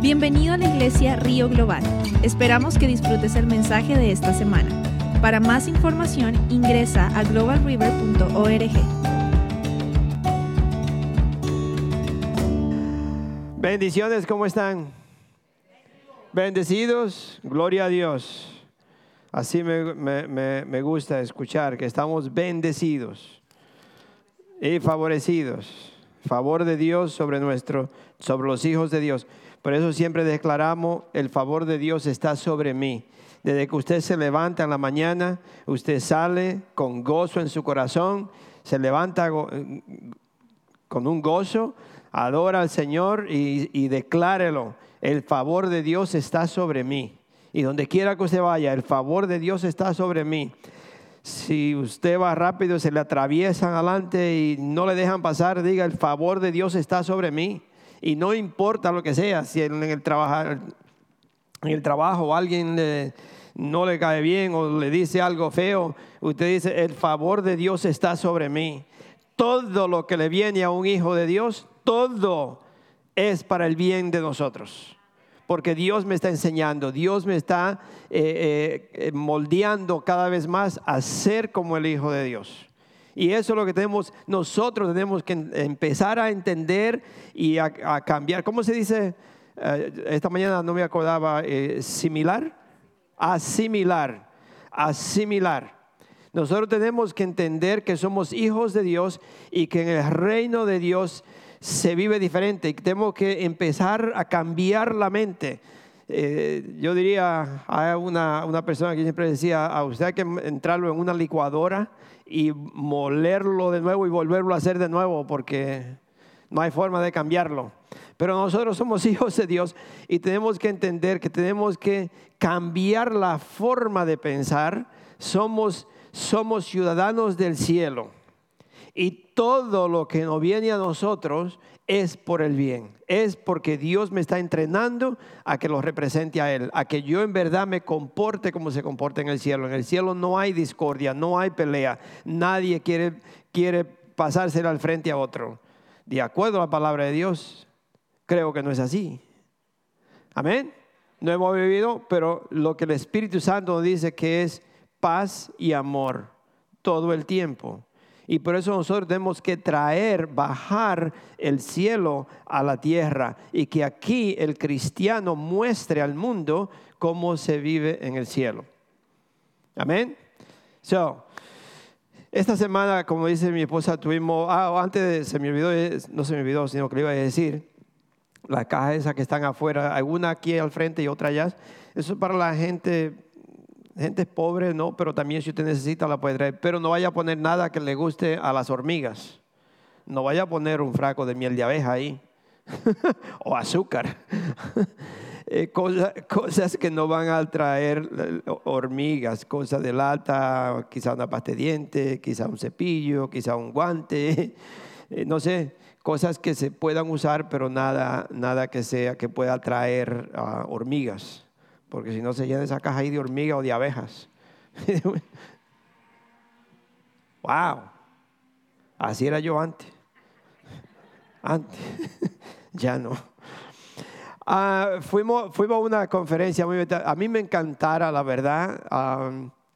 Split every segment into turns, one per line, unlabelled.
Bienvenido a la iglesia Río Global. Esperamos que disfrutes el mensaje de esta semana. Para más información ingresa a globalriver.org.
Bendiciones, ¿cómo están? Bendecidos, gloria a Dios. Así me, gusta escuchar que estamos bendecidos y favorecidos. Favor de Dios sobre nuestro, sobre los hijos de Dios. Por eso siempre declaramos, el favor de Dios está sobre mí. Desde que usted se levanta en la mañana, usted sale con gozo en su corazón, se levanta con un gozo, adora al Señor y, y declárelo. El favor de Dios está sobre mí. Y donde quiera que usted vaya, el favor de Dios está sobre mí. Si usted va rápido, se le atraviesan adelante y no le dejan pasar, diga, el favor de Dios está sobre mí. Y no importa lo que sea, si en el, en el trabajo alguien no le cae bien o le dice algo feo, usted dice, el favor de Dios está sobre mí. Todo lo que le viene a un hijo de Dios, todo es para el bien de nosotros. Porque Dios me está enseñando, Dios me está eh, eh, moldeando cada vez más a ser como el Hijo de Dios. Y eso es lo que tenemos, nosotros tenemos que em- empezar a entender y a, a cambiar. ¿Cómo se dice? Eh, esta mañana no me acordaba, eh, similar, asimilar, asimilar. Nosotros tenemos que entender que somos hijos de Dios y que en el reino de Dios se vive diferente. Y tenemos que empezar a cambiar la mente. Eh, yo diría, hay una, una persona que siempre decía, a usted hay que entrarlo en una licuadora y molerlo de nuevo y volverlo a hacer de nuevo porque no hay forma de cambiarlo. Pero nosotros somos hijos de Dios y tenemos que entender que tenemos que cambiar la forma de pensar. Somos, somos ciudadanos del cielo. Y todo lo que nos viene a nosotros es por el bien. Es porque Dios me está entrenando a que lo represente a Él. A que yo en verdad me comporte como se comporta en el cielo. En el cielo no hay discordia, no hay pelea. Nadie quiere, quiere pasársela al frente a otro. De acuerdo a la palabra de Dios, creo que no es así. Amén. No hemos vivido, pero lo que el Espíritu Santo nos dice que es paz y amor todo el tiempo. Y por eso nosotros tenemos que traer, bajar el cielo a la tierra y que aquí el cristiano muestre al mundo cómo se vive en el cielo. Amén. So, esta semana, como dice mi esposa, tuvimos, ah, antes se me olvidó, eh, no se me olvidó, sino que le iba a decir, las cajas esas que están afuera, alguna aquí al frente y otra allá, eso es para la gente gente pobre, no, pero también si usted necesita la puede traer. Pero no vaya a poner nada que le guste a las hormigas. No vaya a poner un fraco de miel de abeja ahí. o azúcar. Eh, cosa- cosas que no van a traer eh, hormigas, cosas de lata, quizá una pasta de diente, quizá un cepillo, quizá un guante, eh, no sé, cosas que se puedan usar, pero nada, nada que sea que pueda traer ah, hormigas porque si no se llena esa caja ahí de hormigas o de abejas. wow, así era yo antes. Antes, ya no. Ah, fuimos, fuimos a una conferencia muy A mí me encantara, la verdad. ah,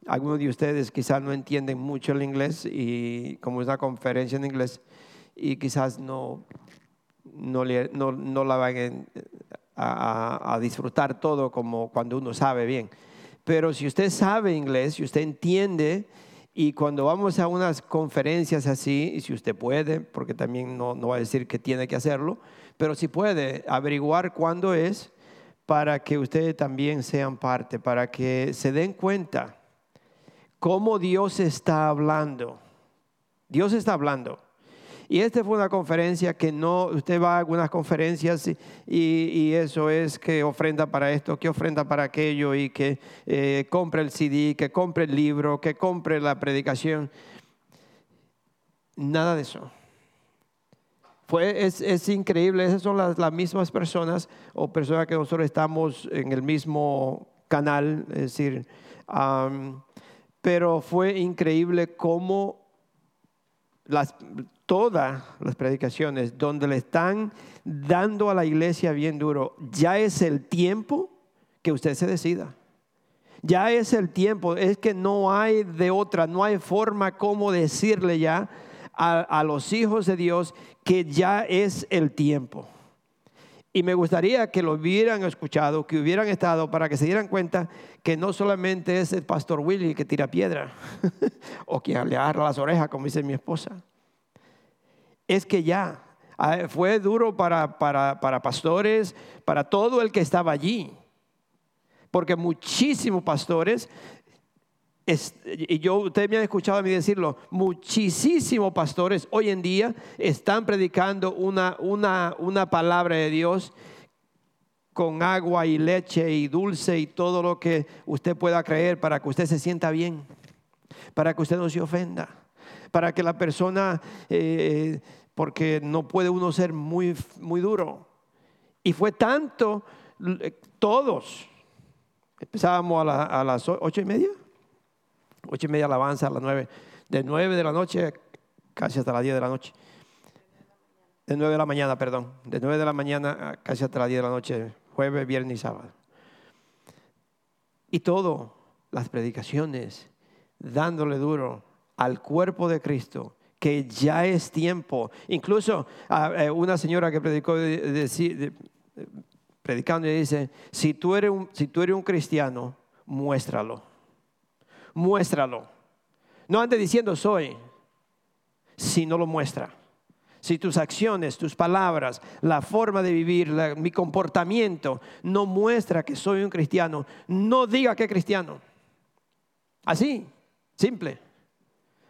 algunos de ustedes quizás no entienden mucho el inglés y como es una conferencia en inglés y quizás no, no, no, no la van a, disfrutar todo como cuando uno sabe bien. Pero si usted sabe inglés, si usted entiende, y cuando vamos a unas conferencias así, y si usted puede, porque también no, no va a decir que tiene que hacerlo, pero si puede averiguar cuándo es para que ustedes también sean parte, para que se den cuenta cómo Dios está hablando. Dios está hablando. Y esta fue una conferencia que no, usted va a algunas conferencias y, y- eso es que ofrenda para esto, que ofrenda para aquello y que eh, compre el CD, que compre el libro, que compre la predicación. Nada de eso. Fue, es, es increíble, esas son las, las mismas personas o personas que nosotros estamos en el mismo canal, es decir, pero fue increíble cómo las, todas las predicaciones donde le están dando a la iglesia bien duro, ya es el tiempo que usted se decida. Ya es el tiempo, es que no hay de otra, no hay forma como decirle ya a, los hijos de Dios que ya es el tiempo. Y me gustaría que lo hubieran escuchado, que hubieran estado para que se dieran cuenta que no solamente es el pastor Willy que tira piedra o que le agarra las orejas, como dice mi esposa. Es que ya ah, fue duro para, para, para pastores, para todo el que estaba allí. Porque muchísimos pastores y yo, ustedes me han escuchado a mí decirlo, muchísimos pastores hoy en día están predicando una, una, una palabra de Dios con agua y leche y dulce y todo lo que usted pueda creer para que usted se sienta bien, para que usted no se ofenda, para que la persona, eh, porque no puede uno ser muy, muy duro. Y fue tanto, todos, empezábamos a, a las ocho y media Ocho y media alabanza a las nueve. De nueve de la noche casi hasta las diez de la noche. De nueve de la mañana, perdón. De nueve de la mañana casi hasta las diez de la noche. Jueves, viernes y sábado. Y todo, las predicaciones, dándole duro al cuerpo de Cristo, que ya es tiempo. Incluso eh, una señora que predicó, predicando, dice, si tú, eres un, si tú eres un cristiano, muéstralo muéstralo. No ande diciendo soy, si no lo muestra. Si tus acciones, tus palabras, la forma de vivir, mi comportamiento no muestra que soy un cristiano, no diga que cristiano. Así, simple.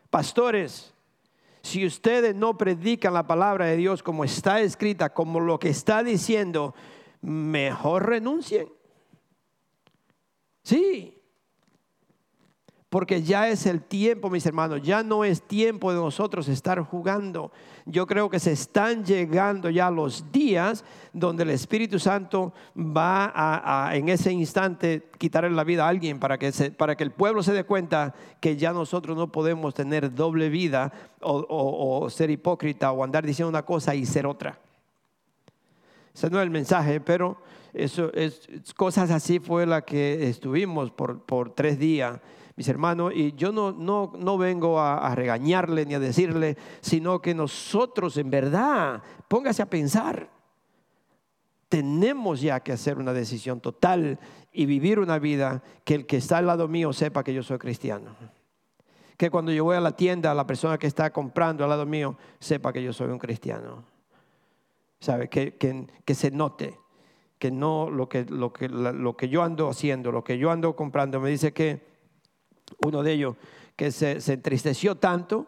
Pastores, si ustedes no predican la palabra de Dios como está escrita, como lo que está diciendo, mejor renuncien. Sí, porque ya es el tiempo, mis hermanos, ya no es tiempo de nosotros estar jugando. Yo creo que se están llegando ya los días donde el Espíritu Santo va a, en ese instante quitarle la vida a alguien para que, para que el pueblo se dé cuenta que ya nosotros no podemos tener doble vida o, ser hipócrita o andar diciendo una cosa y ser otra. Ese no es el mensaje, pero eso es, cosas así fue la que estuvimos por, por tres días mis hermanos, y yo no, no, no vengo a, regañarle ni a decirle, sino que nosotros en verdad, póngase a pensar, tenemos ya que hacer una decisión total y vivir una vida que el que está al lado mío sepa que yo soy cristiano. Que cuando yo voy a la tienda, la persona que está comprando al lado mío sepa que yo soy un cristiano. ¿Sabe? Que, que, que se note que no lo que, lo, que, lo que yo ando haciendo, lo que yo ando comprando, me dice que uno de ellos que se, entristeció tanto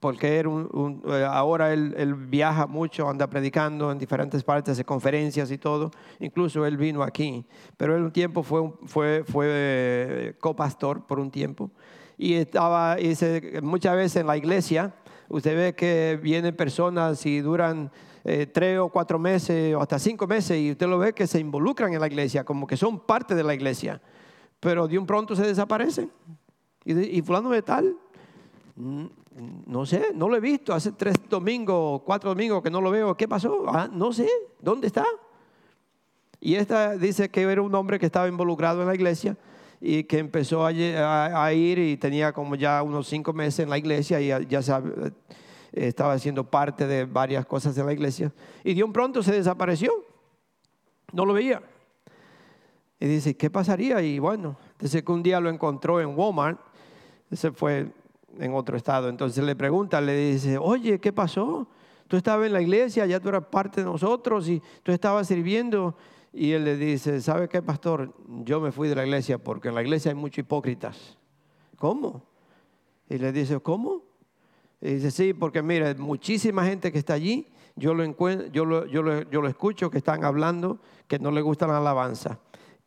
porque era un, eh, ahora él, viaja mucho, anda predicando en diferentes partes de conferencias y todo. Incluso él vino aquí, pero él un tiempo fue, fue, fue eh, copastor por un tiempo. Y estaba, muchas veces en la iglesia, usted ve que vienen personas y duran eh, tres o cuatro meses o hasta cinco meses y usted lo ve que se involucran en la iglesia, como que son parte de la iglesia, pero de un pronto se desaparecen. ¿Y, fulano de tal? No sé, no lo he visto. Hace tres domingos, cuatro domingos que no lo veo. ¿Qué pasó? Ah, no sé, ¿dónde está? Y esta dice que era un hombre que estaba involucrado en la iglesia y que empezó a, ir y tenía como ya unos cinco meses en la iglesia y ya, estaba haciendo parte de varias cosas en la iglesia. Y de un pronto se desapareció. No lo veía. Y dice, ¿qué pasaría? Y bueno, dice que un día lo encontró en Walmart ese fue en otro estado. Entonces le pregunta, le dice, oye, ¿qué pasó? Tú estabas en la iglesia, ya tú eras parte de nosotros y tú estabas sirviendo. Y él le dice, ¿sabe qué, pastor? Yo me fui de la iglesia porque en la iglesia hay muchos hipócritas. ¿Cómo? Y le dice, ¿cómo? Y dice, sí, porque mira, muchísima gente que está allí, yo lo, yo lo, yo lo, yo lo escucho que están hablando que no le gusta la alabanza,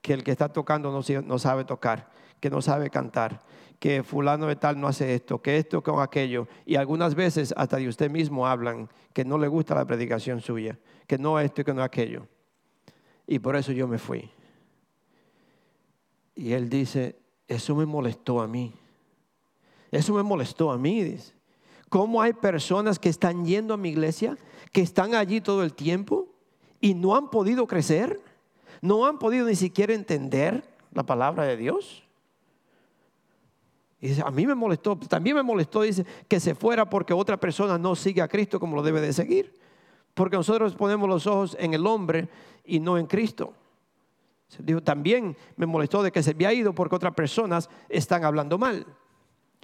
que el que está tocando no sabe tocar, que no sabe cantar, que fulano de tal no hace esto, que esto con aquello. Y algunas veces hasta de usted mismo hablan que no le gusta la predicación suya, que no esto y que no aquello. Y por eso yo me fui. Y él dice, eso me molestó a mí. Eso me molestó a mí, dice. cómo hay personas que están yendo a mi iglesia, que están allí todo el tiempo y no han podido crecer, no han podido ni siquiera entender la palabra de Dios. Y dice, a mí me molestó, también me molestó, dice, que se fuera porque otra persona no sigue a Cristo como lo debe de seguir. Porque nosotros ponemos los ojos en el hombre y no en Cristo. Dijo, también me molestó de que se había ido porque otras personas están hablando mal.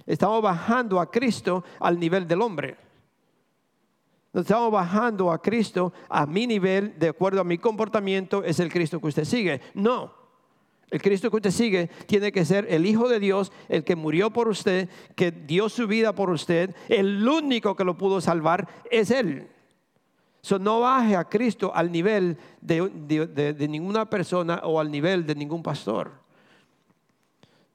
Estamos bajando a Cristo al nivel del hombre. Estamos bajando a Cristo a mi nivel, de acuerdo a mi comportamiento, es el Cristo que usted sigue. No, el Cristo que usted sigue tiene que ser el Hijo de Dios, el que murió por usted, que dio su vida por usted. El único que lo pudo salvar es Él. So, no baje a Cristo al nivel de, ninguna persona o al nivel de ningún pastor.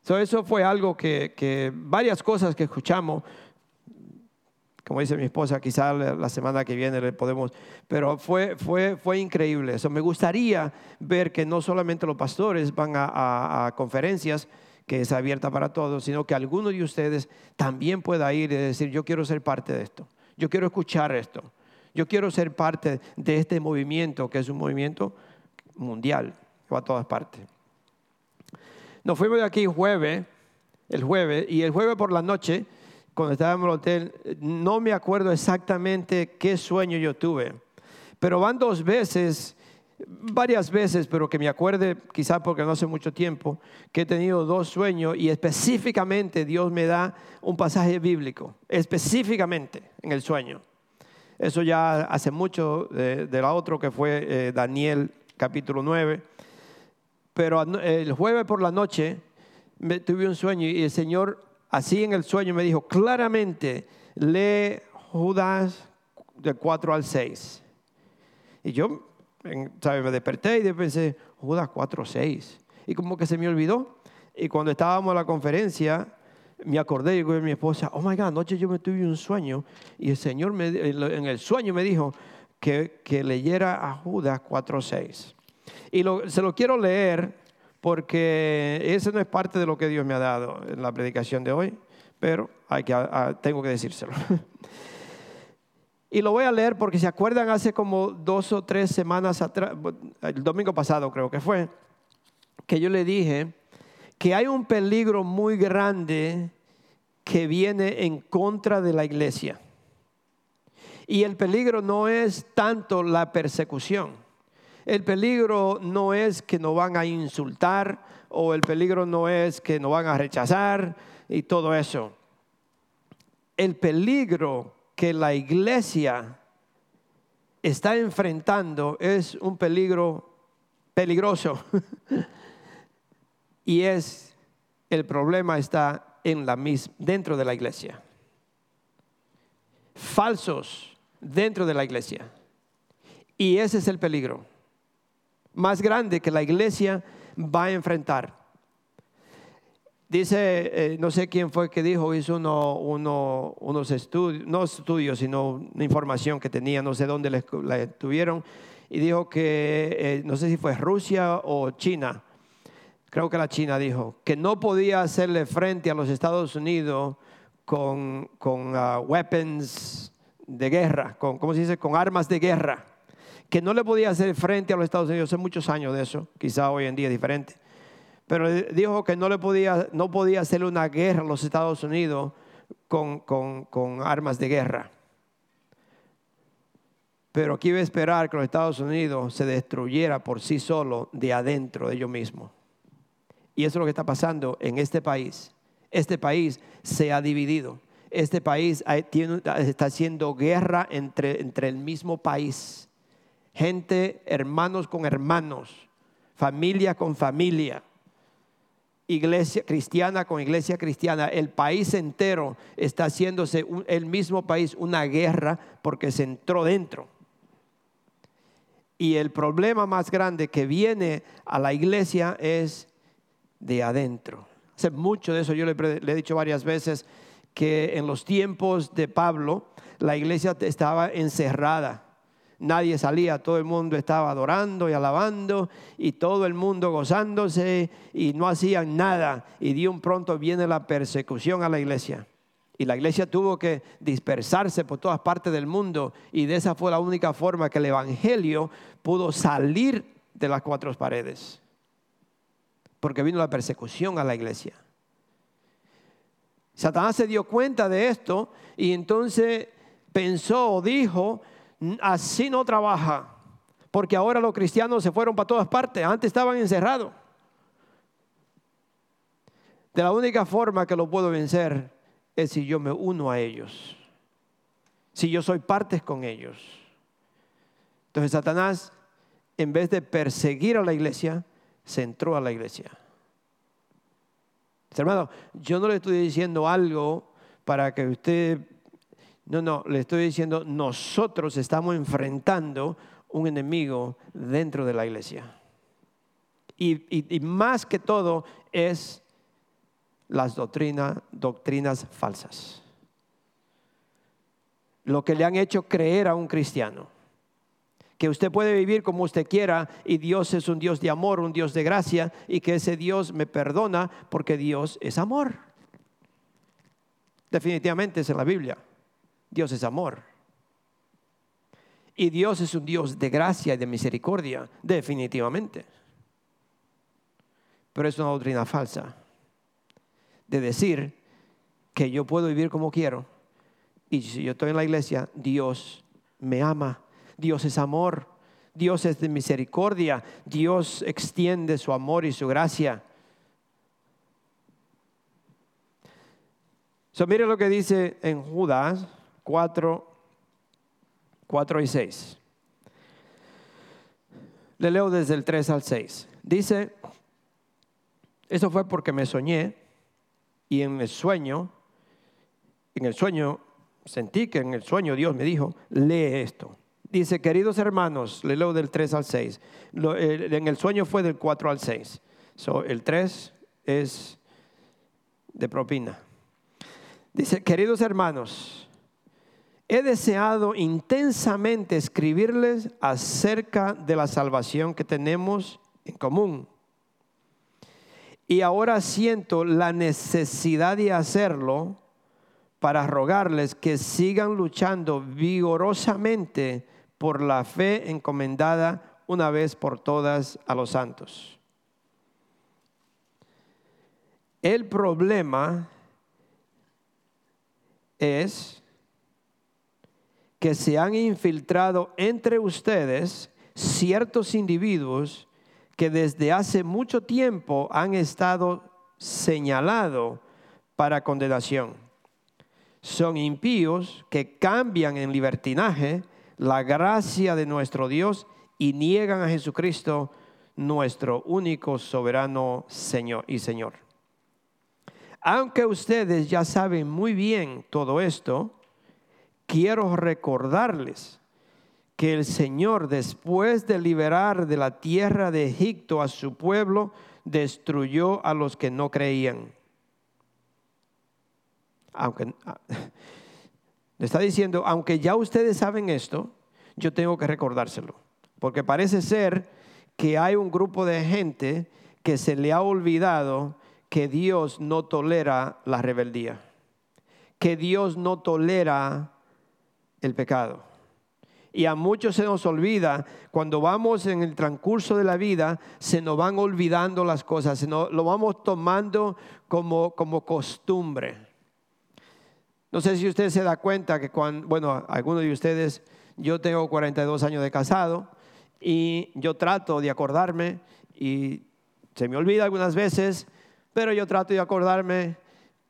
So, eso fue algo que, varias cosas que escuchamos, como dice mi esposa, quizá la semana que viene le podemos, pero fue, fue, fue increíble. eso me gustaría ver que no solamente los pastores van a, conferencias, que es abierta para todos, sino que alguno de ustedes también pueda ir y decir, yo quiero ser parte de esto, yo quiero escuchar esto, yo quiero ser parte de este movimiento, que es un movimiento mundial, que va a todas partes. Nos fuimos de aquí jueves, el jueves, y el jueves por la noche cuando estaba en el hotel, no me acuerdo exactamente qué sueño yo tuve, pero van dos veces, varias veces, pero que me acuerde, quizás porque no hace mucho tiempo, que he tenido dos sueños y específicamente Dios me da un pasaje bíblico, específicamente en el sueño. Eso ya hace mucho de, la otro que fue eh, Daniel capítulo 9. Pero el jueves por la noche me, tuve un sueño y el Señor Así en el sueño me dijo, claramente, lee Judas de 4 al 6. Y yo, ¿sabe? me desperté y pensé, Judas 4, 6. Y como que se me olvidó. Y cuando estábamos en la conferencia, me acordé y mi esposa, oh my God, anoche yo me tuve un sueño y el Señor me, en el sueño me dijo que, que leyera a Judas 4, 6. Y se lo quiero leer porque ese no es parte de lo que Dios me ha dado en la predicación de hoy, pero hay que, tengo que decírselo. y lo voy a leer porque se acuerdan hace como dos o tres semanas atrás, el domingo pasado creo que fue, que yo le dije que hay un peligro muy grande que viene en contra de la iglesia. Y el peligro no es tanto la persecución. El peligro no es que nos van a insultar o el peligro no es que nos van a rechazar y todo eso. El peligro que la iglesia está enfrentando es un peligro peligroso. y es el problema está en la dentro de la iglesia. Falsos dentro de la iglesia. Y ese es el peligro más grande que la iglesia va a enfrentar. Dice, eh, no sé quién fue que dijo, hizo unos estudios, no estudios, sino información que tenía, no sé dónde la tuvieron, y dijo que, eh, no sé si fue Rusia o China, creo que la China dijo, que no podía hacerle frente a los Estados Unidos con, con uh, weapons de guerra, con, ¿cómo se dice? Con armas de guerra que no le podía hacer frente a los Estados Unidos hace muchos años de eso, quizá hoy en día es diferente. Pero dijo que no le podía, no podía hacer una guerra a los Estados Unidos con, con armas de guerra. Pero aquí iba a esperar que los Estados Unidos se destruyera por sí solo de adentro de ellos mismos. Y eso es lo que está pasando en este país. Este país se ha dividido. Este país está haciendo guerra entre, entre el mismo país gente, hermanos con hermanos, familia con familia, iglesia cristiana con iglesia cristiana. El país entero está haciéndose el mismo país una guerra porque se entró dentro. Y el problema más grande que viene a la iglesia es de adentro. Hace mucho de eso, yo le, le he dicho varias veces que en los tiempos de Pablo la iglesia estaba encerrada nadie salía, todo el mundo estaba adorando y alabando y todo el mundo gozándose y no hacían nada. Y de un pronto viene la persecución a la iglesia. Y la iglesia tuvo que dispersarse por todas partes del mundo y de esa fue la única forma que el Evangelio pudo salir de las cuatro paredes. Porque vino la persecución a la iglesia. Satanás se dio cuenta de esto y entonces pensó o dijo, así no trabaja, porque ahora los cristianos se fueron para todas partes, antes estaban encerrados. De la única forma que lo puedo vencer es si yo me uno a ellos, si yo soy parte con ellos. Entonces Satanás, en vez de perseguir a la iglesia, se entró a la iglesia. Hermano, yo no le estoy diciendo algo para que usted, no, no, le estoy diciendo, nosotros estamos enfrentando un enemigo dentro de la iglesia. Y, más que todo es las doctrinas, doctrinas falsas. Lo que le han hecho creer a un cristiano. Que usted puede vivir como usted quiera y Dios es un Dios de amor, un Dios de gracia y que ese Dios me perdona porque Dios es amor. Definitivamente es en la Biblia. Dios es amor. Y Dios es un Dios de gracia y de misericordia, definitivamente. Pero es una doctrina falsa de decir que yo puedo vivir como quiero. Y si yo estoy en la iglesia, Dios me ama, Dios es amor, Dios es de misericordia, Dios extiende su amor y su gracia. So, mire lo que dice en Judas 4, 4 y 6. Le leo desde el 3 al 6. Dice, eso fue porque me soñé y en el sueño, en el sueño, sentí que en el sueño Dios me dijo, lee esto. Dice, queridos hermanos, le leo del 3 al 6. en el sueño fue del 4 al 6. So, el 3 es de propina. Dice, queridos hermanos, he deseado intensamente escribirles acerca de la salvación que tenemos en común y ahora siento la necesidad de hacerlo para rogarles que sigan luchando vigorosamente por la fe encomendada una vez por todas a los santos. El problema es que se han infiltrado entre ustedes ciertos individuos que desde hace mucho tiempo han estado señalados para condenación. Son impíos que cambian en libertinaje la gracia de nuestro Dios y niegan a Jesucristo, nuestro único soberano Señor y Señor. Aunque ustedes ya saben muy bien todo esto, quiero recordarles que el Señor, después de liberar de la tierra de Egipto a su pueblo, destruyó a los que no creían. Aunque ah, le está diciendo, aunque ya ustedes saben esto, yo tengo que recordárselo, porque parece ser que hay un grupo de gente que se le ha olvidado que Dios no tolera la rebeldía, que Dios no tolera el pecado. Y a muchos se nos olvida, cuando vamos en el transcurso de la vida, se nos van olvidando las cosas, se lo vamos tomando como, como costumbre. No sé si usted se da cuenta que cuando, bueno, algunos de ustedes, yo tengo 42 años de casado y yo trato de acordarme y se me olvida algunas veces, pero yo trato de acordarme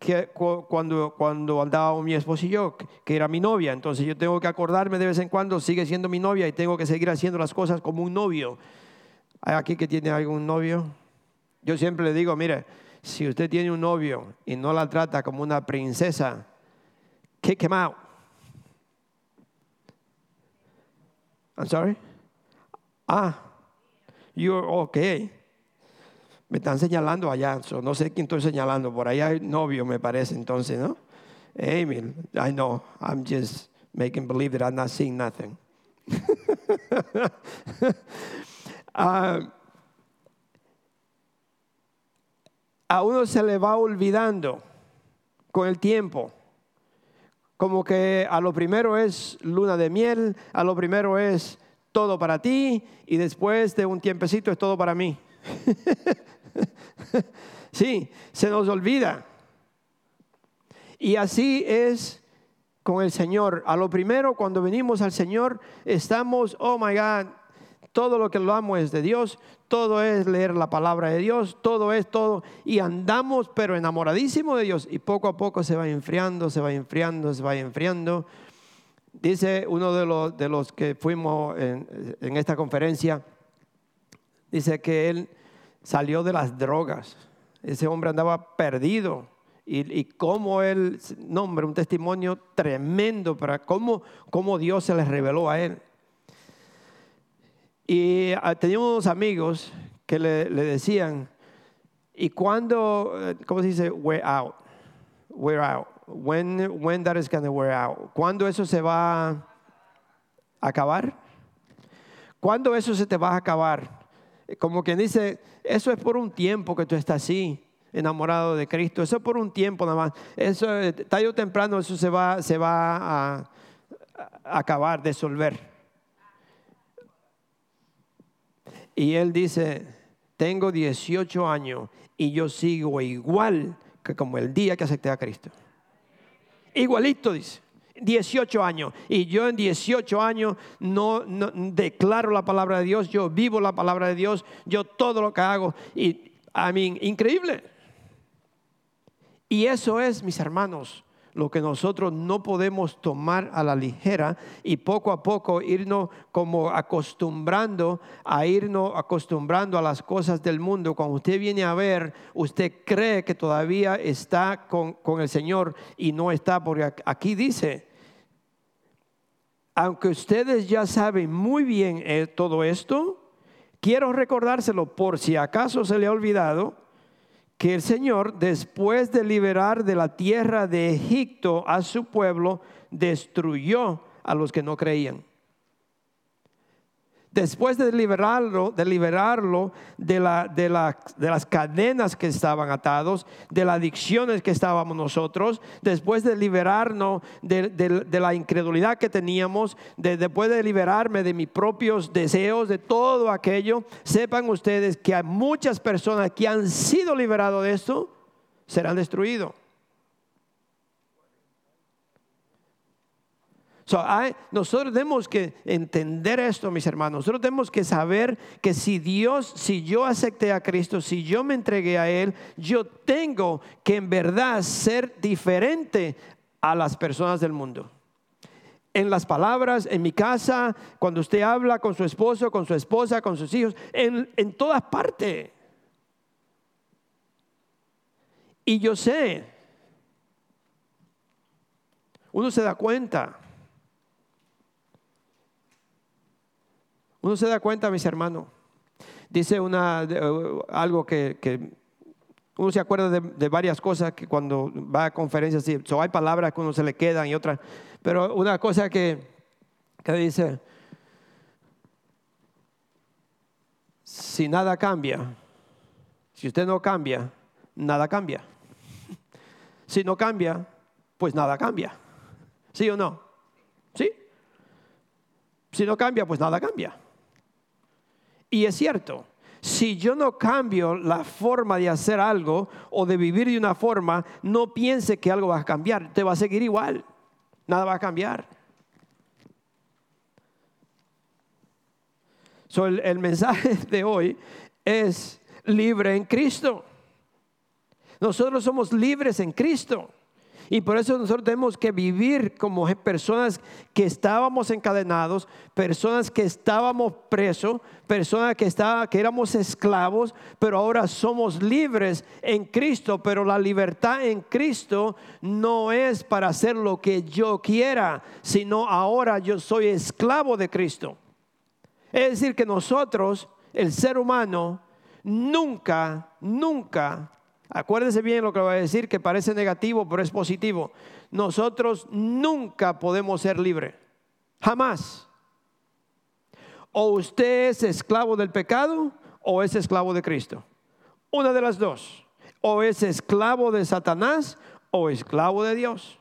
que cuando, cuando andaba mi esposo y yo, que era mi novia. Entonces yo tengo que acordarme de vez en cuando, sigue siendo mi novia y tengo que seguir haciendo las cosas como un novio. ¿Hay aquí que tiene algún novio? Yo siempre le digo, mire, si usted tiene un novio y no la trata como una princesa, kick him out. I'm sorry? Ah, you're okay. Me están señalando allá, no sé quién estoy señalando, por ahí hay novio, me parece entonces, ¿no? Emil, I know, I'm just making believe that I'm not seeing nothing. Ah, a uno se le va olvidando con el tiempo como que a lo primero es luna de miel, a lo primero es todo para ti y después de un tiempecito es todo para mí. sí, se nos olvida. Y así es con el Señor. A lo primero, cuando venimos al Señor, estamos, oh my God, todo lo que lo amo es de Dios, todo es leer la palabra de Dios, todo es todo, y andamos pero enamoradísimo de Dios, y poco a poco se va enfriando, se va enfriando, se va enfriando. Dice uno de los, de los que fuimos en, en esta conferencia, dice que él salió de las drogas, ese hombre andaba perdido, y, y cómo él, nombre un testimonio tremendo para cómo, cómo Dios se le reveló a él. Y ah, teníamos unos amigos que le, le decían, ¿y cuándo, eh, cómo se dice, wear out? Wear out. When, when that is going to wear out. ¿Cuándo eso se va a acabar? ¿Cuándo eso se te va a acabar? Como quien dice, eso es por un tiempo que tú estás así enamorado de Cristo. Eso por un tiempo nada más. Eso, tarde o temprano, eso se va, se va a, a acabar, disolver. Y él dice, tengo 18 años y yo sigo igual que como el día que acepté a Cristo. Igualito dice. 18 años. Y yo en 18 años no, declaro la palabra de Dios, yo vivo la palabra de Dios, yo todo lo que hago. Y, a mí, increíble. Y eso es, mis hermanos, lo que nosotros no podemos tomar a la ligera y poco a poco irnos como acostumbrando a irnos acostumbrando a las cosas del mundo. Cuando usted viene a ver, usted cree que todavía está con, con el Señor y no está, porque aquí dice, aunque ustedes ya saben muy bien eh, todo esto, quiero recordárselo por si acaso se le ha olvidado que el Señor, después de liberar de la tierra de Egipto a su pueblo, destruyó a los que no creían después de liberarlo, de liberarlo de, la, de, de, las cadenas que estaban atados, de las adicciones que estábamos nosotros, después de liberarnos de, la incredulidad que teníamos, después de liberarme de mis propios deseos, de todo aquello, sepan ustedes que hay muchas personas que han sido liberados de esto, serán destruidos. Nosotros tenemos que entender esto, mis hermanos. Nosotros tenemos que saber que si Dios, si yo acepté a Cristo, si yo me entregué a Él, yo tengo que en verdad ser diferente a las personas del mundo. En las palabras, en mi casa, cuando usted habla con su esposo, con su esposa, con sus hijos, en, en todas partes. Y yo sé, uno se da cuenta Uno se da cuenta, mis hermanos. Dice una, eh, algo que, uno se acuerda de, varias cosas que cuando va a conferencias, sí, hay palabras que uno se le quedan y otras. Pero una cosa que, que dice, si nada cambia, si usted no cambia, nada cambia. Si no cambia, pues nada cambia. ¿Sí o no? ¿Sí? Si no cambia, pues nada cambia. Y es cierto, si yo no cambio la forma de hacer algo o de vivir de una forma, no piense que algo va a cambiar, te va a seguir igual, nada va a cambiar. el, el mensaje de hoy es libre en Cristo. Nosotros somos libres en Cristo. Y por eso nosotros tenemos que vivir como personas que estábamos encadenados, personas que estábamos presos, personas que, estaba, que éramos esclavos, pero ahora somos libres en Cristo. Pero la libertad en Cristo no es para hacer lo que yo quiera, sino ahora yo soy esclavo de Cristo. Es decir, que nosotros, el ser humano, nunca, nunca Acuérdense bien lo que voy a decir, que parece negativo, pero es positivo. Nosotros nunca podemos ser libres. Jamás. O usted es esclavo del pecado o es esclavo de Cristo. Una de las dos. O es esclavo de Satanás o esclavo de Dios.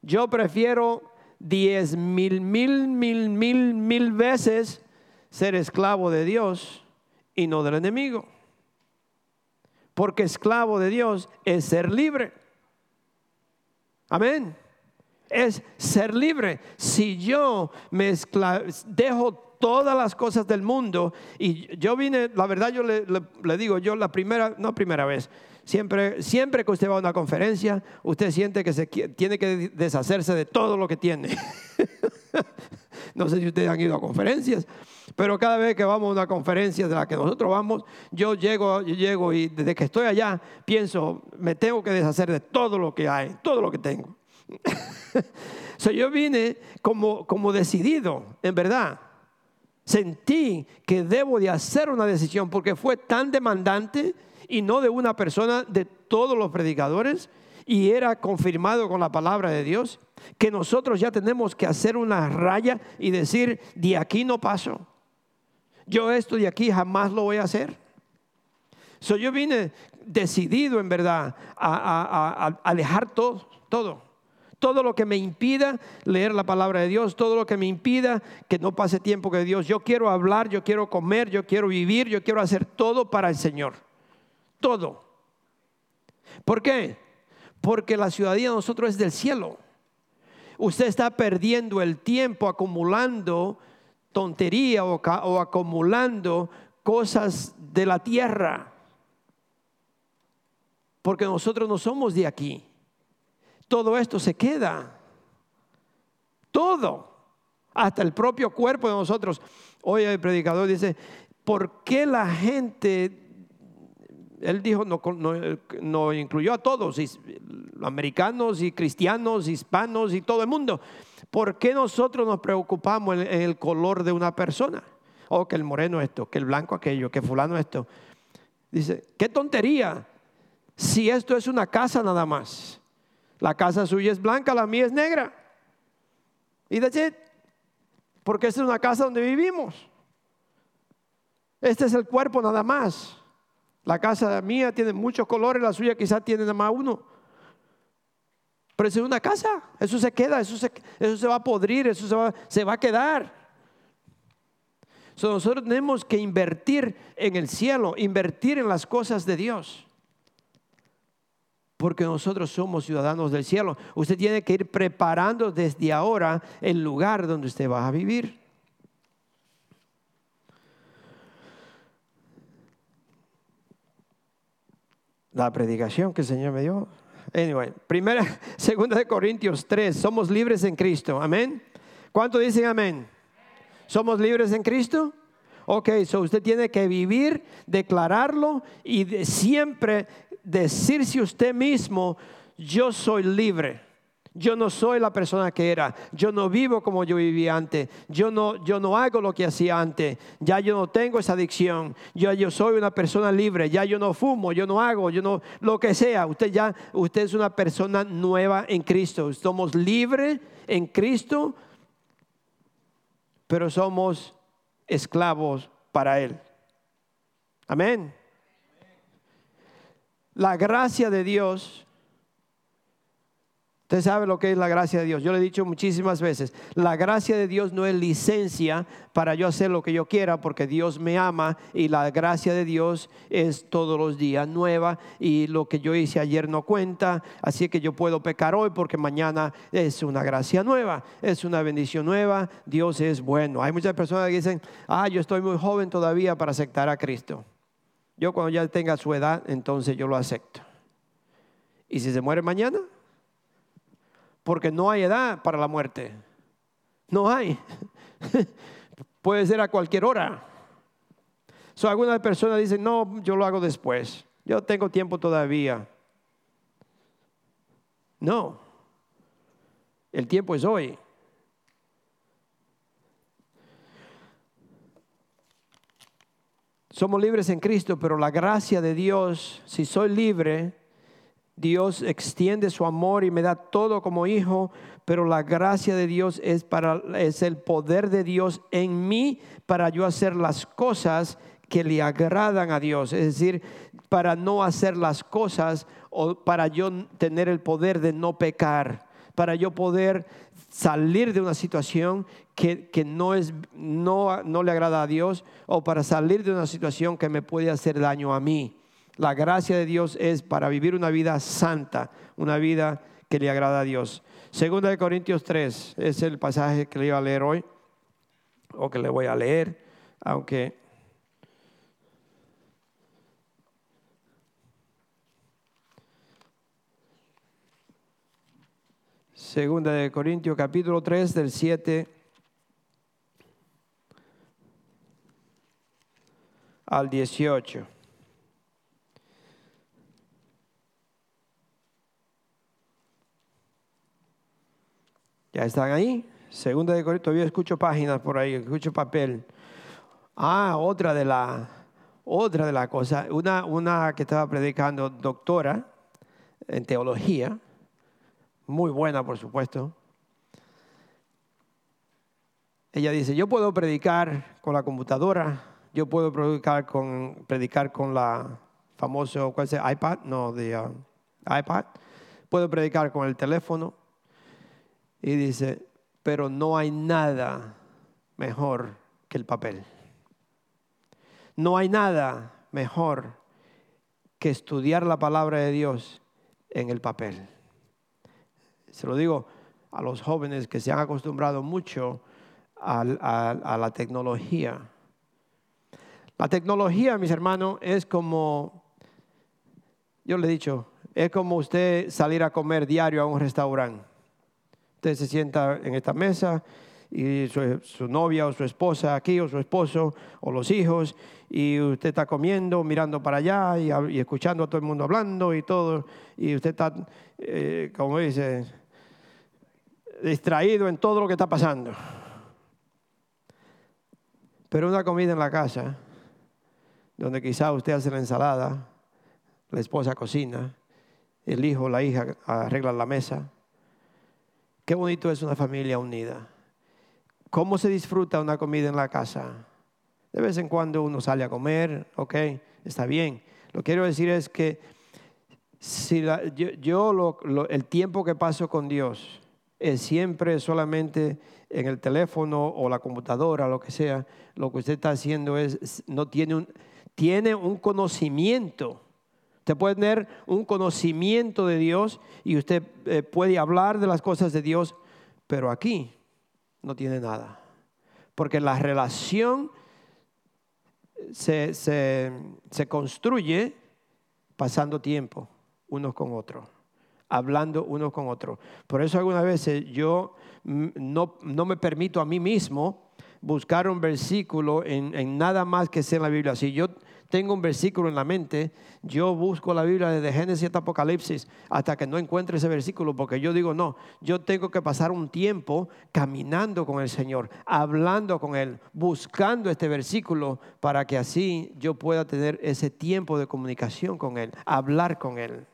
Yo prefiero diez mil, mil, mil, mil, mil veces ser esclavo de Dios y no del enemigo. Porque esclavo de Dios es ser libre. Amén. Es ser libre. Si yo me dejo todas las cosas del mundo y yo vine, la verdad yo le, le digo, yo la primera, no primera vez, Siempre, siempre que usted va a una conferencia, usted siente que se tiene que deshacerse de todo lo que tiene. no sé si ustedes han ido a conferencias, pero cada vez que vamos a una conferencia de la que nosotros vamos, yo llego, llego y desde que estoy allá pienso, me tengo que deshacer de todo lo que hay, todo lo que tengo. so, yo vine como, como decidido, en verdad. Sentí que debo de hacer una decisión porque fue tan demandante y no de una persona, de todos los predicadores, y era confirmado con la palabra de Dios, que nosotros ya tenemos que hacer una raya y decir, de aquí no paso. Yo esto de aquí jamás lo voy a hacer. So, yo vine decidido en verdad a, a dejar todo, todo. Todo lo que me impida leer la palabra de Dios, todo lo que me impida que no pase tiempo con Dios. Yo quiero hablar, yo quiero comer, yo quiero vivir, yo quiero hacer todo para el Señor todo. ¿Por qué? Porque la ciudadanía de nosotros es del cielo. Usted está perdiendo el tiempo acumulando tontería o, o acumulando cosas de la tierra. Porque nosotros no somos de aquí. Todo esto se queda. Todo. Hasta el propio cuerpo de nosotros. Hoy el predicador dice, ¿por qué la gente él dijo, no, incluyó a todos, americanos y cristianos, hispanos y todo el mundo. ¿Por qué nosotros nos preocupamos en, el color de una persona? O oh, que el moreno esto, que el blanco aquello, que fulano esto. Dice, qué tontería. Si esto es una casa nada más. La casa suya es blanca, la mía es negra. Y de porque esta es una casa donde vivimos. Este es el cuerpo nada más. La casa mía tiene muchos colores, la suya quizás tiene nada más uno. Pero es una casa, eso se queda, eso se, eso se va a podrir, eso se va, se va a quedar. nosotros tenemos que invertir en el cielo, invertir en las cosas de Dios. Porque nosotros somos ciudadanos del cielo. Usted tiene que ir preparando desde ahora el lugar donde usted va a vivir. la predicación que el Señor me dio. Anyway, primera, segunda de Corintios 3, somos libres en Cristo. Amén. ¿Cuánto dicen amén? ¿Somos libres en Cristo? Ok, so usted tiene que vivir, declararlo y siempre decirse usted mismo, yo soy libre. Yo no soy la persona que era. Yo no vivo como yo vivía antes. Yo no, yo no hago lo que hacía antes. Ya yo no tengo esa adicción. Yo, yo soy una persona libre. Ya yo no fumo, yo no hago, yo no lo que sea. Usted ya, usted es una persona nueva en Cristo. Somos libres en Cristo, pero somos esclavos para Él. Amén. La gracia de Dios Usted sabe lo que es la gracia de Dios. Yo le he dicho muchísimas veces, la gracia de Dios no es licencia para yo hacer lo que yo quiera porque Dios me ama y la gracia de Dios es todos los días nueva y lo que yo hice ayer no cuenta, así que yo puedo pecar hoy porque mañana es una gracia nueva, es una bendición nueva, Dios es bueno. Hay muchas personas que dicen, ah, yo estoy muy joven todavía para aceptar a Cristo. Yo cuando ya tenga su edad, entonces yo lo acepto. ¿Y si se muere mañana? Porque no hay edad para la muerte. No hay. Puede ser a cualquier hora. So, algunas personas dicen, no, yo lo hago después. Yo tengo tiempo todavía. No. El tiempo es hoy. Somos libres en Cristo, pero la gracia de Dios, si soy libre, Dios extiende su amor y me da todo como hijo, pero la gracia de Dios es para es el poder de Dios en mí para yo hacer las cosas que le agradan a Dios, es decir, para no hacer las cosas o para yo tener el poder de no pecar, para yo poder salir de una situación que, no, es, no, no le agrada a Dios o para salir de una situación que me puede hacer daño a mí. La gracia de Dios es para vivir una vida santa, una vida que le agrada a Dios. Segunda de Corintios 3 es el pasaje que le iba a leer hoy, o que le voy a leer, aunque Segunda de Corintios capítulo 3 del 7 al 18. ¿Ya están ahí? Segunda de Corintios, todavía escucho páginas por ahí, escucho papel. Ah, otra de la otra de cosa, una, una que estaba predicando, doctora en teología, muy buena por supuesto. Ella dice, yo puedo predicar con la computadora, yo puedo predicar con, predicar con la famoso, ¿cuál es el iPad? No, de uh, iPad. Puedo predicar con el teléfono. Y dice, pero no hay nada mejor que el papel. No hay nada mejor que estudiar la palabra de Dios en el papel. Se lo digo a los jóvenes que se han acostumbrado mucho a, la tecnología. La tecnología, mis hermanos, es como, yo le he dicho, es como usted salir a comer diario a un restaurante. Usted se sienta en esta mesa y su, novia o su esposa aquí o su esposo o los hijos y usted está comiendo, mirando para allá y, escuchando a todo el mundo hablando y todo y usted está, eh, como dice, distraído en todo lo que está pasando. Pero una comida en la casa, donde quizá usted hace la ensalada, la esposa cocina, el hijo o la hija arreglan la mesa. Qué bonito es una familia unida. ¿Cómo se disfruta una comida en la casa? De vez en cuando uno sale a comer, ok, está bien. Lo que quiero decir es que si yo, el tiempo que paso con Dios, es siempre solamente en el teléfono o la computadora, lo que sea, lo que usted está haciendo es, no tiene un, tiene un conocimiento. Usted puede tener un conocimiento de Dios y usted eh, puede hablar de las cosas de Dios, pero aquí no tiene nada. Porque la relación se, se construye pasando tiempo unos con otros hablando uno con otro. Por eso algunas veces yo no, me permito a mí mismo buscar un versículo en, nada más que sea en la Biblia. Si yo tengo un versículo en la mente, yo busco la Biblia desde Génesis hasta Apocalipsis hasta que no encuentre ese versículo, porque yo digo, no, yo tengo que pasar un tiempo caminando con el Señor, hablando con Él, buscando este versículo para que así yo pueda tener ese tiempo de comunicación con Él, hablar con Él.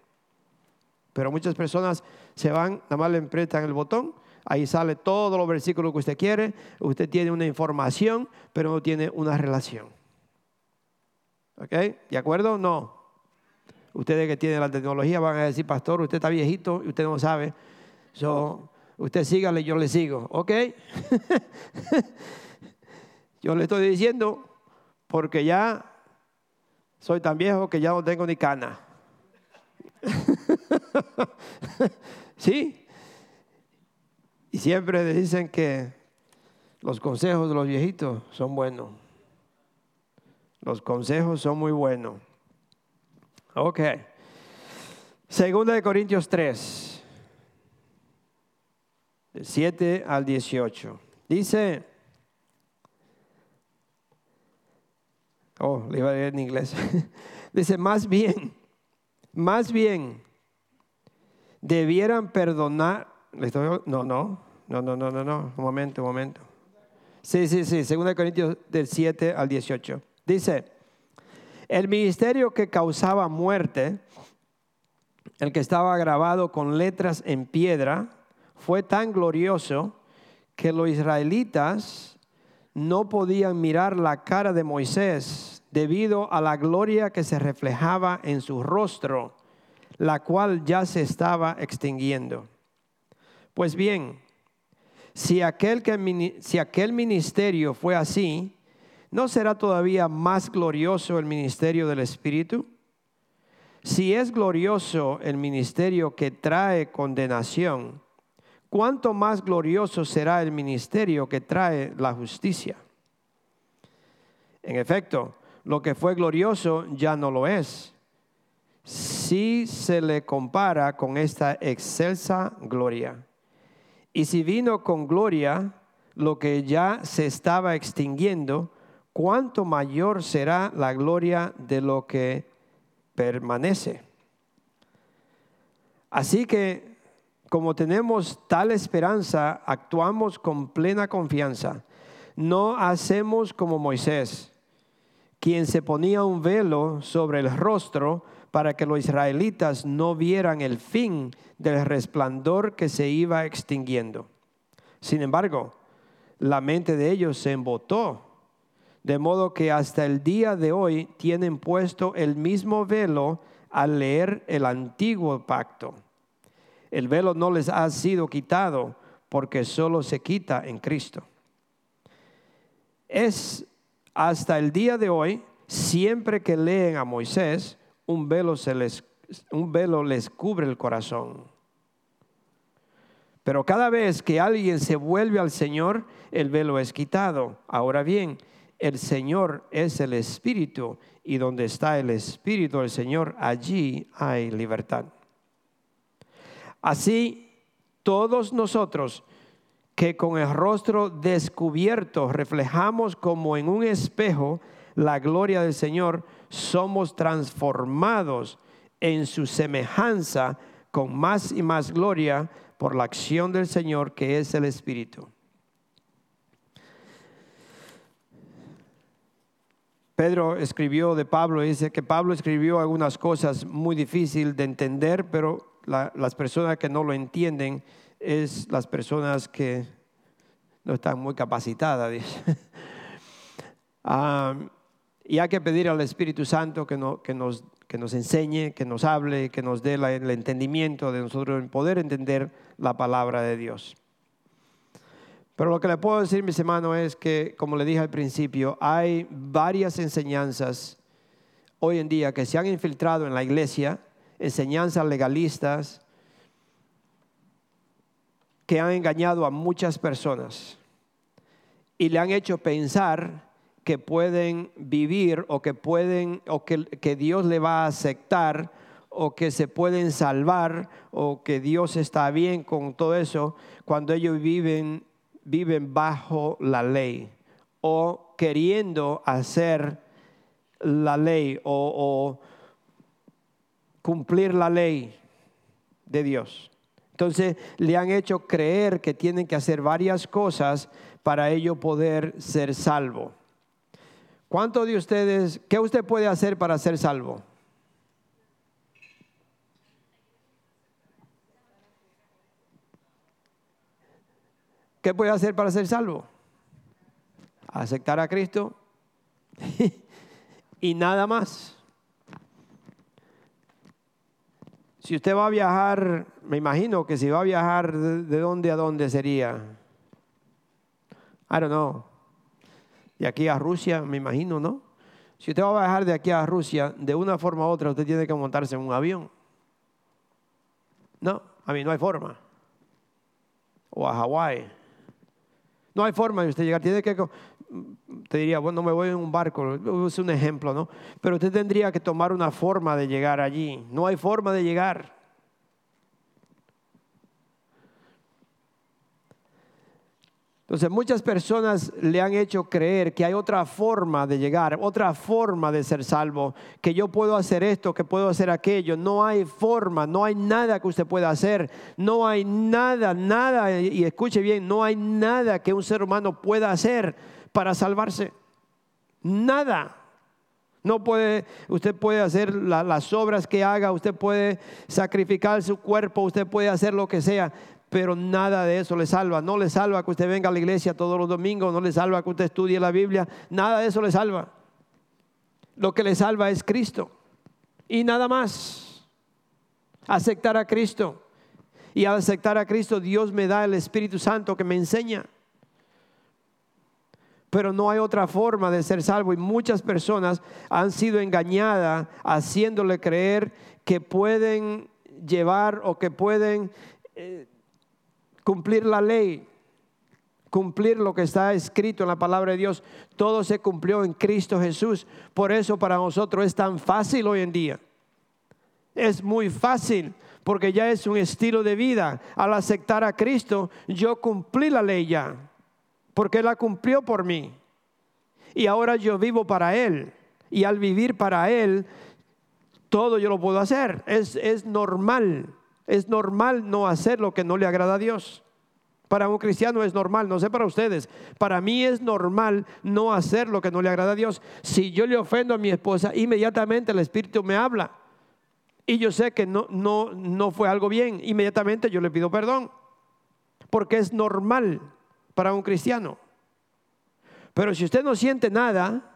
Pero muchas personas se van, nada más le apretan el botón, ahí sale todos los versículos que usted quiere, usted tiene una información, pero no tiene una relación. ¿Ok? ¿De acuerdo? No. Ustedes que tienen la tecnología van a decir, pastor, usted está viejito y usted no sabe. So, usted sígale, yo le sigo. ¿Ok? yo le estoy diciendo porque ya soy tan viejo que ya no tengo ni cana. ¿Sí? Y siempre dicen que los consejos de los viejitos son buenos. Los consejos son muy buenos. Ok. Segunda de Corintios 3, del 7 al 18. Dice, oh, le iba a leer en inglés. Dice, más bien, más bien, debieran perdonar. No, no, no, no, no, no, no, un momento, un momento. Sí, sí, sí, 2 Corintios del 7 al 18. Dice, el ministerio que causaba muerte, el que estaba grabado con letras en piedra, fue tan glorioso que los israelitas no podían mirar la cara de Moisés debido a la gloria que se reflejaba en su rostro la cual ya se estaba extinguiendo. Pues bien, si aquel, que, si aquel ministerio fue así, ¿no será todavía más glorioso el ministerio del Espíritu? Si es glorioso el ministerio que trae condenación, ¿cuánto más glorioso será el ministerio que trae la justicia? En efecto, lo que fue glorioso ya no lo es. Si se le compara con esta excelsa gloria. Y si vino con gloria lo que ya se estaba extinguiendo, ¿cuánto mayor será la gloria de lo que permanece? Así que, como tenemos tal esperanza, actuamos con plena confianza. No hacemos como Moisés, quien se ponía un velo sobre el rostro para que los israelitas no vieran el fin del resplandor que se iba extinguiendo. Sin embargo, la mente de ellos se embotó, de modo que hasta el día de hoy tienen puesto el mismo velo al leer el antiguo pacto. El velo no les ha sido quitado porque solo se quita en Cristo. Es hasta el día de hoy, siempre que leen a Moisés, un velo, se les, un velo les cubre el corazón. Pero cada vez que alguien se vuelve al Señor, el velo es quitado. Ahora bien, el Señor es el Espíritu y donde está el Espíritu del Señor, allí hay libertad. Así, todos nosotros que con el rostro descubierto reflejamos como en un espejo la gloria del Señor, somos transformados en su semejanza con más y más gloria por la acción del Señor que es el Espíritu. Pedro escribió de Pablo, dice que Pablo escribió algunas cosas muy difíciles de entender, pero las personas que no lo entienden es las personas que no están muy capacitadas. Ah, y hay que pedir al Espíritu Santo que, que, nos, que nos enseñe, que nos hable, que nos dé el entendimiento de nosotros en poder entender la palabra de Dios. Pero lo que le puedo decir, mis hermanos, es que, como le dije al principio, hay varias enseñanzas hoy en día que se han infiltrado en la iglesia, enseñanzas legalistas, que han engañado a muchas personas y le han hecho pensar que pueden vivir o que pueden o que, que Dios le va a aceptar o que se pueden salvar o que Dios está bien con todo eso cuando ellos viven viven bajo la ley o queriendo hacer la ley o, cumplir la ley de Dios. Entonces le han hecho creer que tienen que hacer varias cosas para ello poder ser salvo. ¿Cuántos de ustedes, qué usted puede hacer para ser salvo? ¿Qué puede hacer para ser salvo? Aceptar a Cristo y nada más. Si usted va a viajar, me imagino que si va a viajar, ¿de dónde a dónde sería? I don't know de aquí a Rusia, me imagino, ¿no? Si usted va a viajar de aquí a Rusia, de una forma u otra, usted tiene que montarse en un avión. No, a mí no hay forma. O a Hawái. No hay forma de usted llegar. Tiene que, te diría, bueno, me voy en un barco, es un ejemplo, ¿no? Pero usted tendría que tomar una forma de llegar allí. No hay forma de llegar. Entonces muchas personas le han hecho creer que hay otra forma de llegar, otra forma de ser salvo, que yo puedo hacer esto, que puedo hacer aquello. No hay forma, no hay nada que usted pueda hacer, no hay nada, nada, y escuche bien, no hay nada que un ser humano pueda hacer para salvarse. Nada. No puede, usted puede hacer las obras que haga, usted puede sacrificar su cuerpo, usted puede hacer lo que sea, pero nada de eso le salva. No le salva que usted venga a la iglesia todos los domingos, no le salva que usted estudie la Biblia, nada de eso le salva. Lo que le salva es Cristo y nada más. Aceptar a Cristo. Y al aceptar a Cristo, Dios me da el Espíritu Santo que me enseña. Pero no hay otra forma de ser salvo y muchas personas han sido engañadas haciéndole creer que pueden llevar o que pueden eh, cumplir la ley, cumplir lo que está escrito en la palabra de Dios. Todo se cumplió en Cristo Jesús. Por eso para nosotros es tan fácil hoy en día. Es muy fácil porque ya es un estilo de vida. Al aceptar a Cristo, yo cumplí la ley ya, porque la cumplió por mí. Y ahora yo vivo para Él. Y al vivir para Él, todo yo lo puedo hacer. Es, es normal. Es normal no hacer lo que no le agrada a Dios. Para un cristiano es normal, no sé para ustedes. Para mí es normal no hacer lo que no le agrada a Dios. Si yo le ofendo a mi esposa, inmediatamente el Espíritu me habla y yo sé que no, no, no fue algo bien, inmediatamente yo le pido perdón, porque es normal para un cristiano. Pero si usted no siente nada,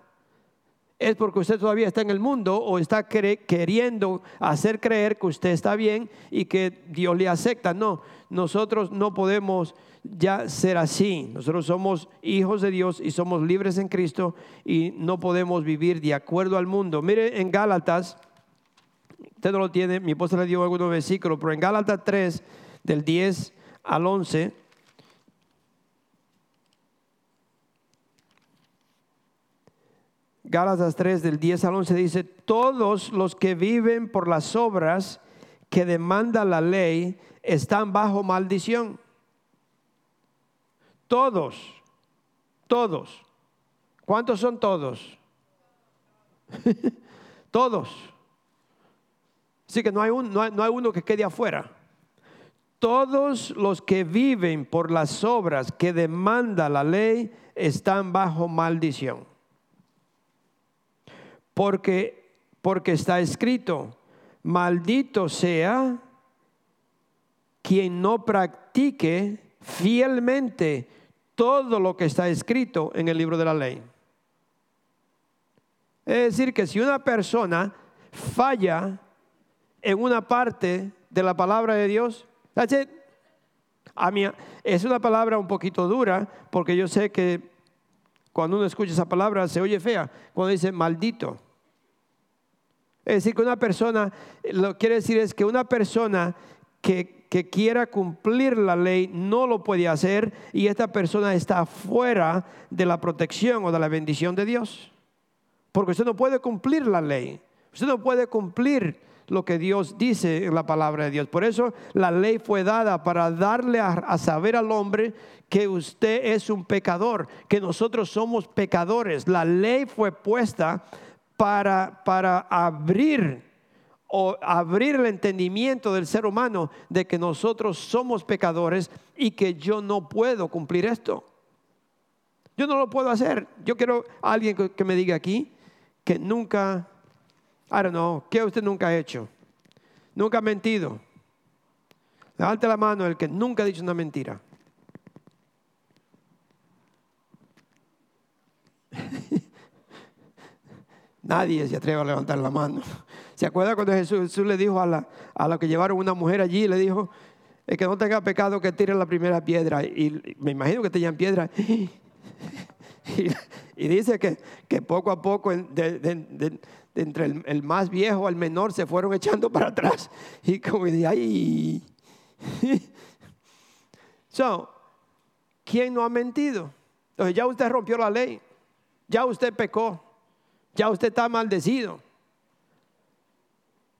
es porque usted todavía está en el mundo o está queriendo hacer creer que usted está bien y que Dios le acepta. No, nosotros no podemos ya ser así. Nosotros somos hijos de Dios y somos libres en Cristo y no podemos vivir de acuerdo al mundo. Mire en Gálatas Usted no lo tiene, mi esposa le dio algunos versículos, pero en Gálatas 3, del 10 al 11, Gálatas 3 del 10 al 11 dice, todos los que viven por las obras que demanda la ley están bajo maldición. Todos, todos. ¿Cuántos son todos? todos. Así que no hay, no, hay, uno que quede afuera. Todos los que viven por las obras que demanda la ley están bajo maldición. Porque, porque está escrito, maldito sea quien no practique fielmente todo lo que está escrito en el libro de la ley. Es decir, que si una persona falla en una parte de la palabra de Dios. Es una palabra un poquito dura porque yo sé que cuando uno escucha esa palabra se oye fea. Cuando dice maldito. Es decir, que una persona, lo que quiere decir es que una persona que, que, quiera cumplir la ley no lo puede hacer y esta persona está fuera de la protección o de la bendición de Dios. Porque usted no puede cumplir la ley. Usted no puede cumplir lo que Dios dice en la palabra de Dios. Por eso la ley fue dada para darle a, saber al hombre que usted es un pecador, que nosotros somos pecadores. La ley fue puesta para, para abrir o abrir el entendimiento del ser humano de que nosotros somos pecadores y que yo no puedo cumplir esto. Yo no lo puedo hacer. Yo quiero a alguien que me diga aquí que nunca I don't know, ¿qué usted nunca ha hecho? Nunca ha mentido. Levante la mano el que nunca ha dicho una mentira. Nadie se atreve a levantar la mano. ¿Se acuerda cuando Jesús, le dijo a la, que llevaron una mujer allí? Le dijo, que no tenga pecado que tire la primera piedra. Y me imagino que tenían piedra. Y, dice que, que, poco a poco de, entre el, más viejo al menor se fueron echando para atrás. Y como de ahí. so, ¿quién no ha mentido? Entonces ya usted rompió la ley. Ya usted pecó. Ya usted está maldecido.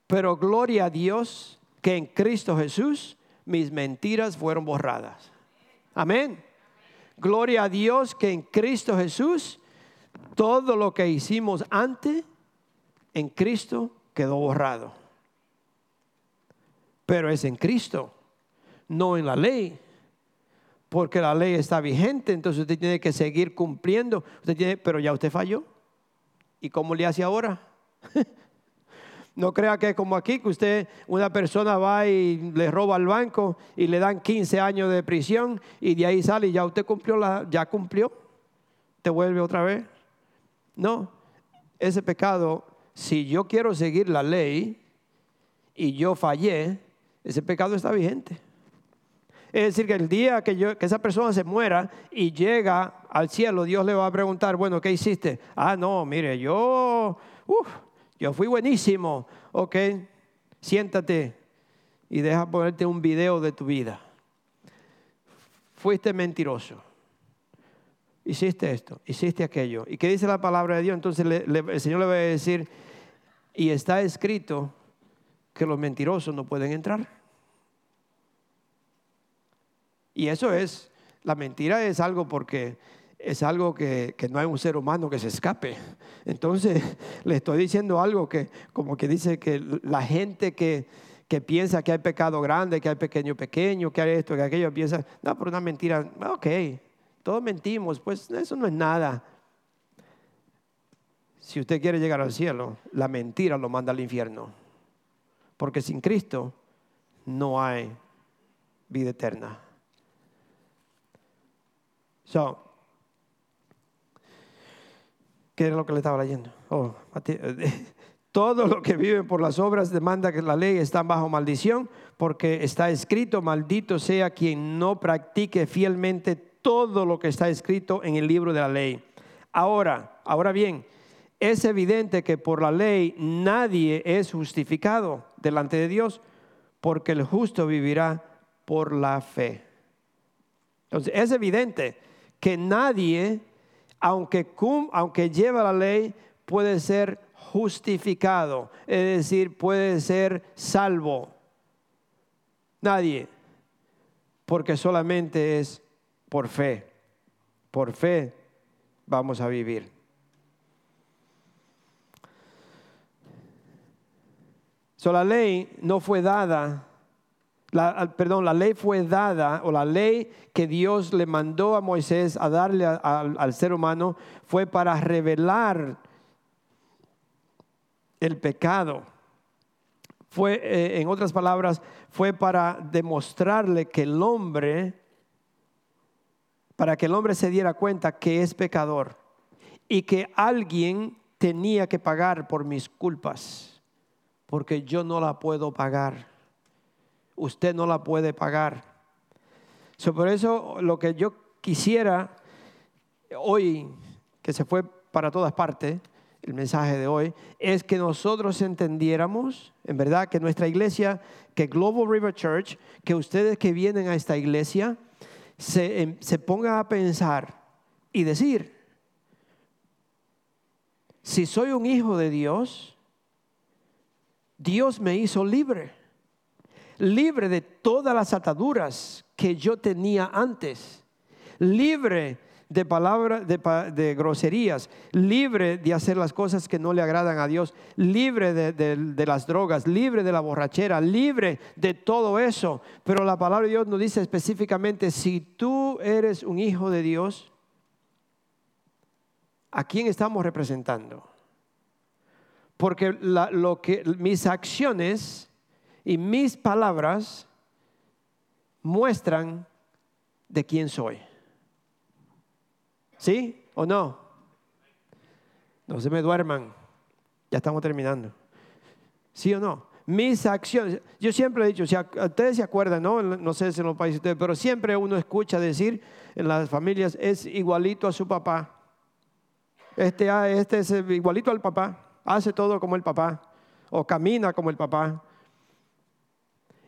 Pero gloria a Dios que en Cristo Jesús mis mentiras fueron borradas. Amén. Gloria a Dios que en Cristo Jesús todo lo que hicimos antes en Cristo quedó borrado. Pero es en Cristo, no en la ley. Porque la ley está vigente, entonces usted tiene que seguir cumpliendo. Usted tiene, pero ya usted falló. ¿Y cómo le hace ahora? No crea que es como aquí, que usted, una persona va y le roba al banco y le dan 15 años de prisión y de ahí sale y ya usted cumplió, la, ya cumplió, te vuelve otra vez. No, ese pecado si yo quiero seguir la ley y yo fallé, ese pecado está vigente. Es decir, que el día que, yo, que esa persona se muera y llega al cielo, Dios le va a preguntar, bueno, ¿qué hiciste? Ah, no, mire, yo, uf, yo fui buenísimo. Ok, siéntate y deja ponerte un video de tu vida. Fuiste mentiroso. Hiciste esto, hiciste aquello. ¿Y qué dice la palabra de Dios? Entonces el Señor le va a decir, y está escrito que los mentirosos no pueden entrar. Y eso es, la mentira es algo porque es algo que, no hay un ser humano que se escape. Entonces, le estoy diciendo algo que como que dice que la gente que, que piensa que hay pecado grande, que hay pequeño pequeño, que hay esto, que aquello, piensa, no, pero una mentira, ok, todos mentimos, pues eso no es nada. Si usted quiere llegar al cielo, la mentira lo manda al infierno. Porque sin Cristo no hay vida eterna. So, ¿Qué es lo que le estaba leyendo? Oh, todo lo que vive por las obras demanda que la ley está bajo maldición, porque está escrito, maldito sea quien no practique fielmente todo lo que está escrito en el libro de la ley. Ahora, ahora bien, es evidente que por la ley nadie es justificado delante de Dios, porque el justo vivirá por la fe. Entonces, es evidente que nadie aunque, aunque lleva la ley, puede ser justificado, es decir, puede ser salvo. Nadie, porque solamente es por fe. Por fe vamos a vivir. So, la ley no fue dada perdón, la ley fue dada, o la ley que Dios le mandó a Moisés a darle al ser humano, fue para revelar el pecado. Fue, eh, en otras palabras, fue para demostrarle que el hombre, para que el hombre se diera cuenta que es pecador y que alguien tenía que pagar por mis culpas, porque yo no la puedo pagar usted no la puede pagar. por eso lo que yo quisiera hoy, que se fue para todas partes, el mensaje de hoy, es que nosotros entendiéramos, en verdad, que nuestra iglesia, que Global River Church, que ustedes que vienen a esta iglesia, se, em, se pongan a pensar y decir, si soy un hijo de Dios, Dios me hizo libre libre de todas las ataduras que yo tenía antes, libre de palabras, de, groserías, libre de hacer las cosas que no le agradan a Dios, libre de, las drogas, libre de la borrachera, libre de todo eso. Pero la palabra de Dios nos dice específicamente, si tú eres un hijo de Dios, ¿a quién estamos representando? Porque lo que, mis acciones y mis palabras muestran de quién soy. ¿Sí o no? No se me duerman. Ya estamos terminando. ¿Sí o no? Mis acciones. Yo siempre he dicho, si ustedes se acuerdan, ¿no? No sé si en los países ustedes, pero siempre uno escucha decir en las familias, es igualito a su papá. Este, ah, este es igualito al papá. Hace todo como el papá. O camina como el papá.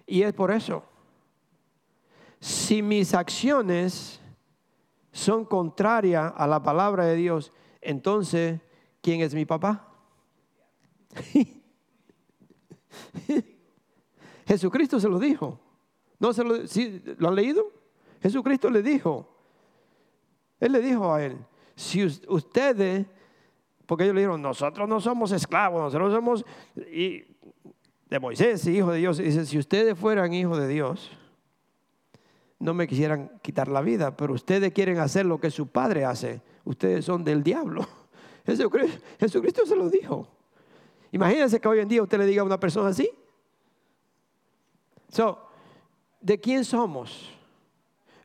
Y es por eso. Si mis acciones son contrarias a la palabra de Dios, entonces, ¿quién es mi papá? Jesucristo se lo dijo. ¿No se lo, ¿Lo han leído? Jesucristo le dijo. Él le dijo a él, si ustedes, porque ellos le dijeron, nosotros no somos esclavos, nosotros somos, de Moisés, hijo de Dios. Dice, si ustedes fueran hijos de Dios, no me quisieran quitar la vida, pero ustedes quieren hacer lo que su padre hace. Ustedes son del diablo. Jesucristo, se lo dijo. Imagínense que hoy en día usted le diga a una persona así. So, ¿de quién somos?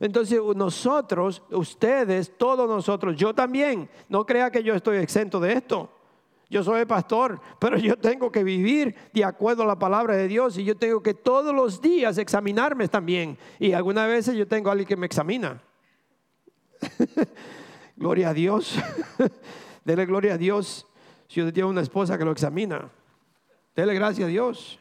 Entonces nosotros, ustedes, todos nosotros, yo también, no crea que yo estoy exento de esto. Yo soy pastor, pero yo tengo que vivir de acuerdo a la palabra de Dios y yo tengo que todos los días examinarme también. Y algunas veces yo tengo a alguien que me examina. gloria a Dios. Dele gloria a Dios si usted tiene una esposa que lo examina. Dele gracias a Dios.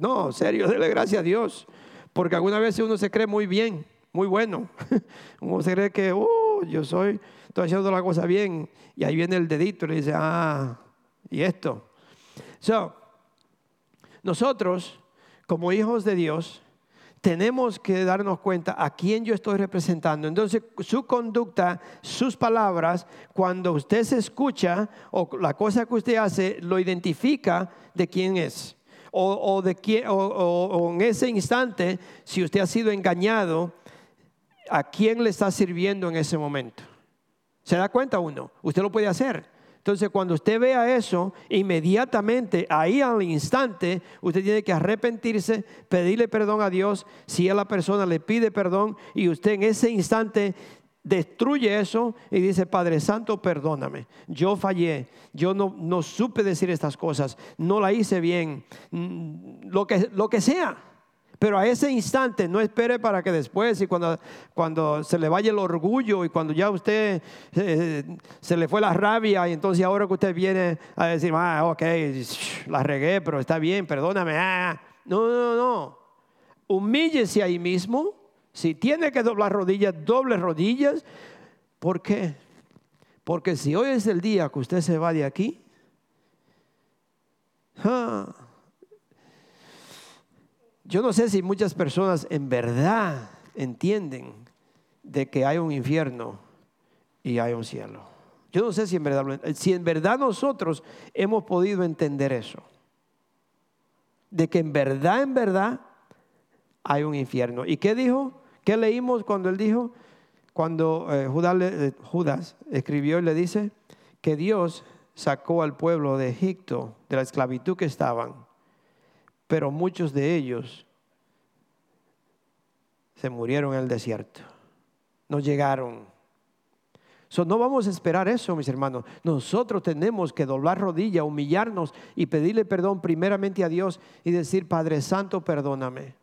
No, serio, dele gracias a Dios. Porque algunas veces uno se cree muy bien, muy bueno. Uno se cree que, oh, yo soy, estoy haciendo la cosa bien. Y ahí viene el dedito y le dice, ah, y esto. So, nosotros, como hijos de Dios, tenemos que darnos cuenta a quién yo estoy representando. Entonces, su conducta, sus palabras, cuando usted se escucha o la cosa que usted hace, lo identifica de quién es. O, de quién, o en ese instante, si usted ha sido engañado, a quién le está sirviendo en ese momento. ¿Se da cuenta uno? Usted lo puede hacer. Entonces, cuando usted vea eso, inmediatamente, ahí al instante, usted tiene que arrepentirse, pedirle perdón a Dios. Si a la persona le pide perdón y usted en ese instante destruye eso y dice, Padre Santo, perdóname. Yo fallé, yo no, no supe decir estas cosas, no la hice bien, mm, lo que, lo que sea. Pero a ese instante no espere para que después y cuando, cuando se le vaya el orgullo y cuando ya usted eh, se le fue la rabia y entonces ahora que usted viene a decir, ah, ok, la regué, pero está bien, perdóname. Ah, no, no, no. Humíllese ahí mismo. Si tiene que doblar rodillas, doble rodillas. ¿Por qué? Porque si hoy es el día que usted se va de aquí, ah, yo no sé si muchas personas en verdad entienden de que hay un infierno y hay un cielo. Yo no sé si en verdad, si en verdad nosotros hemos podido entender eso. De que en verdad, en verdad hay un infierno. ¿Y qué dijo? ¿Qué leímos cuando él dijo? Cuando eh, eh, Judas escribió y le dice que Dios sacó al pueblo de Egipto, de la esclavitud que estaban, pero muchos de ellos se murieron en el desierto. No llegaron. no vamos a esperar eso, mis hermanos. Nosotros tenemos que doblar rodilla, humillarnos y pedirle perdón primeramente a Dios y decir, Padre Santo, perdóname.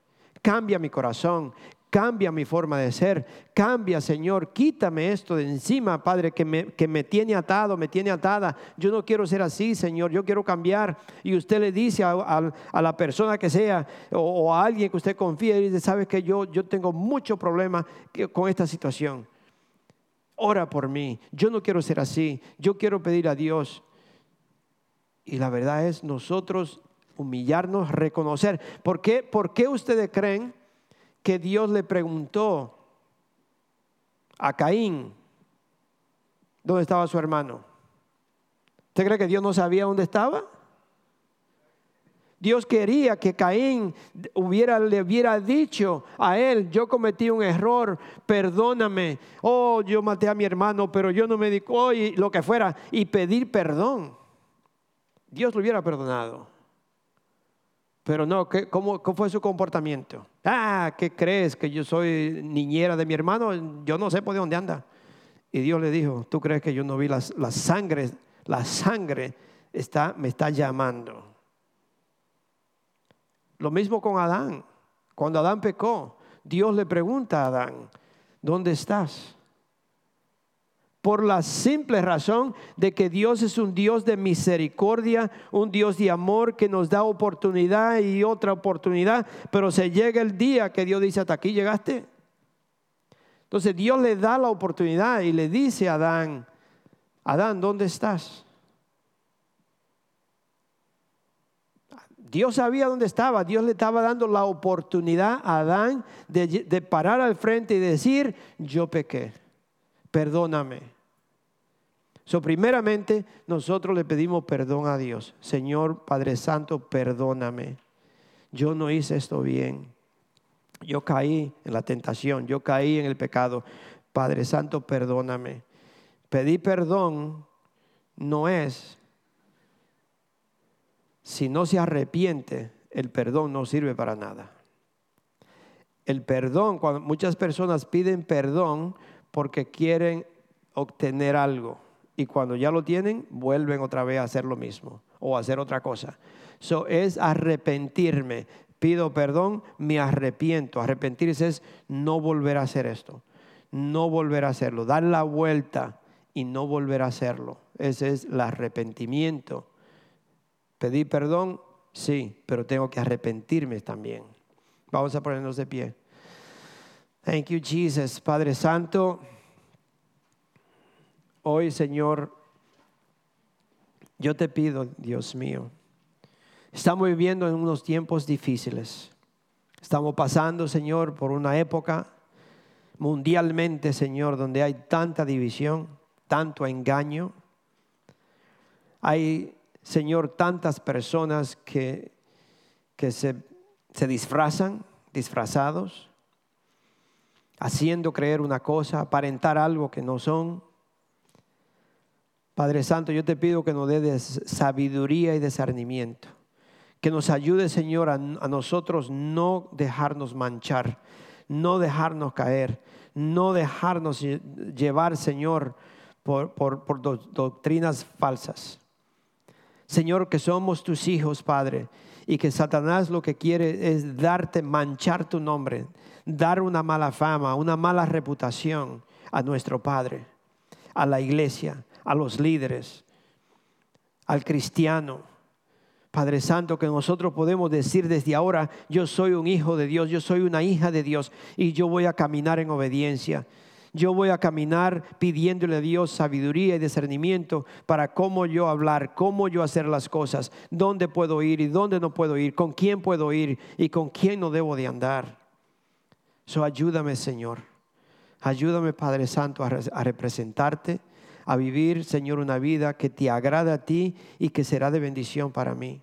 Cambia mi corazón, Cambia mi forma de ser. Cambia, Señor. Quítame esto de encima, Padre, que me, que me tiene atado, me tiene atada. Yo no quiero ser así, Señor. Yo quiero cambiar. Y usted le dice a, la persona que sea o, a alguien que usted confíe y dice, sabes que yo, yo tengo mucho problema con esta situación. Ora por mí. Yo no quiero ser así. Yo quiero pedir a Dios. Y la verdad es nosotros humillarnos, reconocer. ¿Por qué, ¿Por qué ustedes creen? Que Dios le preguntó a Caín dónde estaba su hermano. ¿Usted cree que Dios no sabía dónde estaba? Dios quería que Caín hubiera, le hubiera dicho a él, yo cometí un error, perdóname. Oh, yo maté a mi hermano, pero yo no me di, lo que fuera, y pedir perdón. Dios lo hubiera perdonado. Pero no, ¿qué, cómo, fue su comportamiento? Ah, ¿qué crees? Que yo soy niñera de mi hermano. Yo no sé por dónde anda. Y Dios le dijo, ¿tú crees que yo no vi la sangre? La sangre está, me está llamando. Lo mismo con Adán. Cuando Adán pecó, Dios le pregunta a Adán, ¿dónde estás? Por la simple razón de que Dios es un Dios de misericordia, un Dios de amor que nos da oportunidad y otra oportunidad, pero se llega el día que Dios dice, hasta aquí llegaste. Entonces Dios le da la oportunidad y le dice a Adán, Adán, ¿dónde estás? Dios sabía dónde estaba, Dios le estaba dando la oportunidad a Adán de, parar al frente y decir, yo pequé perdóname. So, primeramente, nosotros le pedimos perdón a Dios. Señor Padre Santo, perdóname. Yo no hice esto bien. Yo caí en la tentación, yo caí en el pecado. Padre Santo, perdóname. Pedir perdón no es, si no se arrepiente, el perdón no sirve para nada. El perdón, cuando muchas personas piden perdón, porque quieren obtener algo. y cuando ya lo tienen, vuelven otra vez a hacer lo mismo o a hacer otra cosa. So es arrepentirme. Pido perdón, me arrepiento. Arrepentirse es no volver a hacer esto, no volver a hacerlo, dar la vuelta y no volver a hacerlo. Ese es el arrepentimiento. Pedir perdón, sí, pero tengo que arrepentirme también. Vamos a ponernos de pie. Thank you, Jesus. Padre Santo. Hoy, Señor, yo te pido, Dios mío, estamos viviendo en unos tiempos difíciles. Estamos pasando, Señor, por una época mundialmente, Señor, donde hay tanta división, tanto engaño. Hay, Señor, tantas personas que, que se, se disfrazan, disfrazados, haciendo creer una cosa, aparentar algo que no son. Padre Santo, yo te pido que nos dé sabiduría y discernimiento. Que nos ayude, Señor, a, nosotros no dejarnos manchar, no dejarnos caer, no dejarnos llevar, Señor, por, por doctrinas falsas. Señor, que somos tus hijos, Padre, y que Satanás lo que quiere es darte, manchar tu nombre, dar una mala fama, una mala reputación a nuestro Padre, a la iglesia a los líderes, al cristiano. Padre Santo, que nosotros podemos decir desde ahora, yo soy un hijo de Dios, yo soy una hija de Dios y yo voy a caminar en obediencia. Yo voy a caminar pidiéndole a Dios sabiduría y discernimiento para cómo yo hablar, cómo yo hacer las cosas, dónde puedo ir y dónde no puedo ir, con quién puedo ir y con quién no debo de andar. So ayúdame, Señor. Ayúdame, Padre Santo, a, representarte a vivir, Señor, una vida que te agrada a ti y que será de bendición para mí.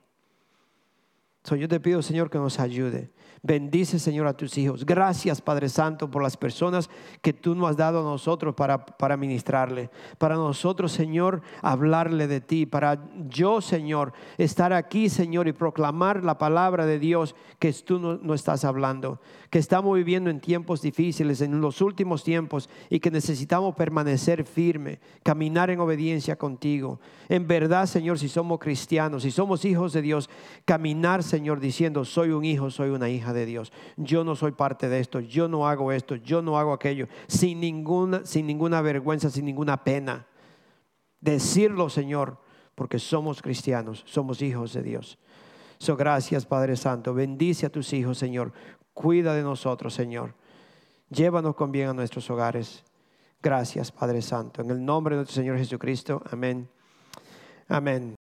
yo te pido, Señor, que nos ayude. Bendice, Señor, a tus hijos. Gracias, Padre Santo, por las personas que tú nos has dado a nosotros para, para ministrarle. Para nosotros, Señor, hablarle de ti. Para yo, Señor, estar aquí, Señor, y proclamar la palabra de Dios que tú no, estás hablando. Que estamos viviendo en tiempos difíciles, en los últimos tiempos, y que necesitamos permanecer firme, caminar en obediencia contigo. En verdad, Señor, si somos cristianos, si somos hijos de Dios, caminar, Señor, diciendo, soy un hijo, soy una hija de Dios. Yo no soy parte de esto, yo no hago esto, yo no hago aquello, sin ninguna, sin ninguna vergüenza, sin ninguna pena. Decirlo, Señor, porque somos cristianos, somos hijos de Dios. So, gracias, Padre Santo. Bendice a tus hijos, Señor. Cuida de nosotros, Señor. Llévanos con bien a nuestros hogares. Gracias, Padre Santo. En el nombre de nuestro Señor Jesucristo. Amén. Amén.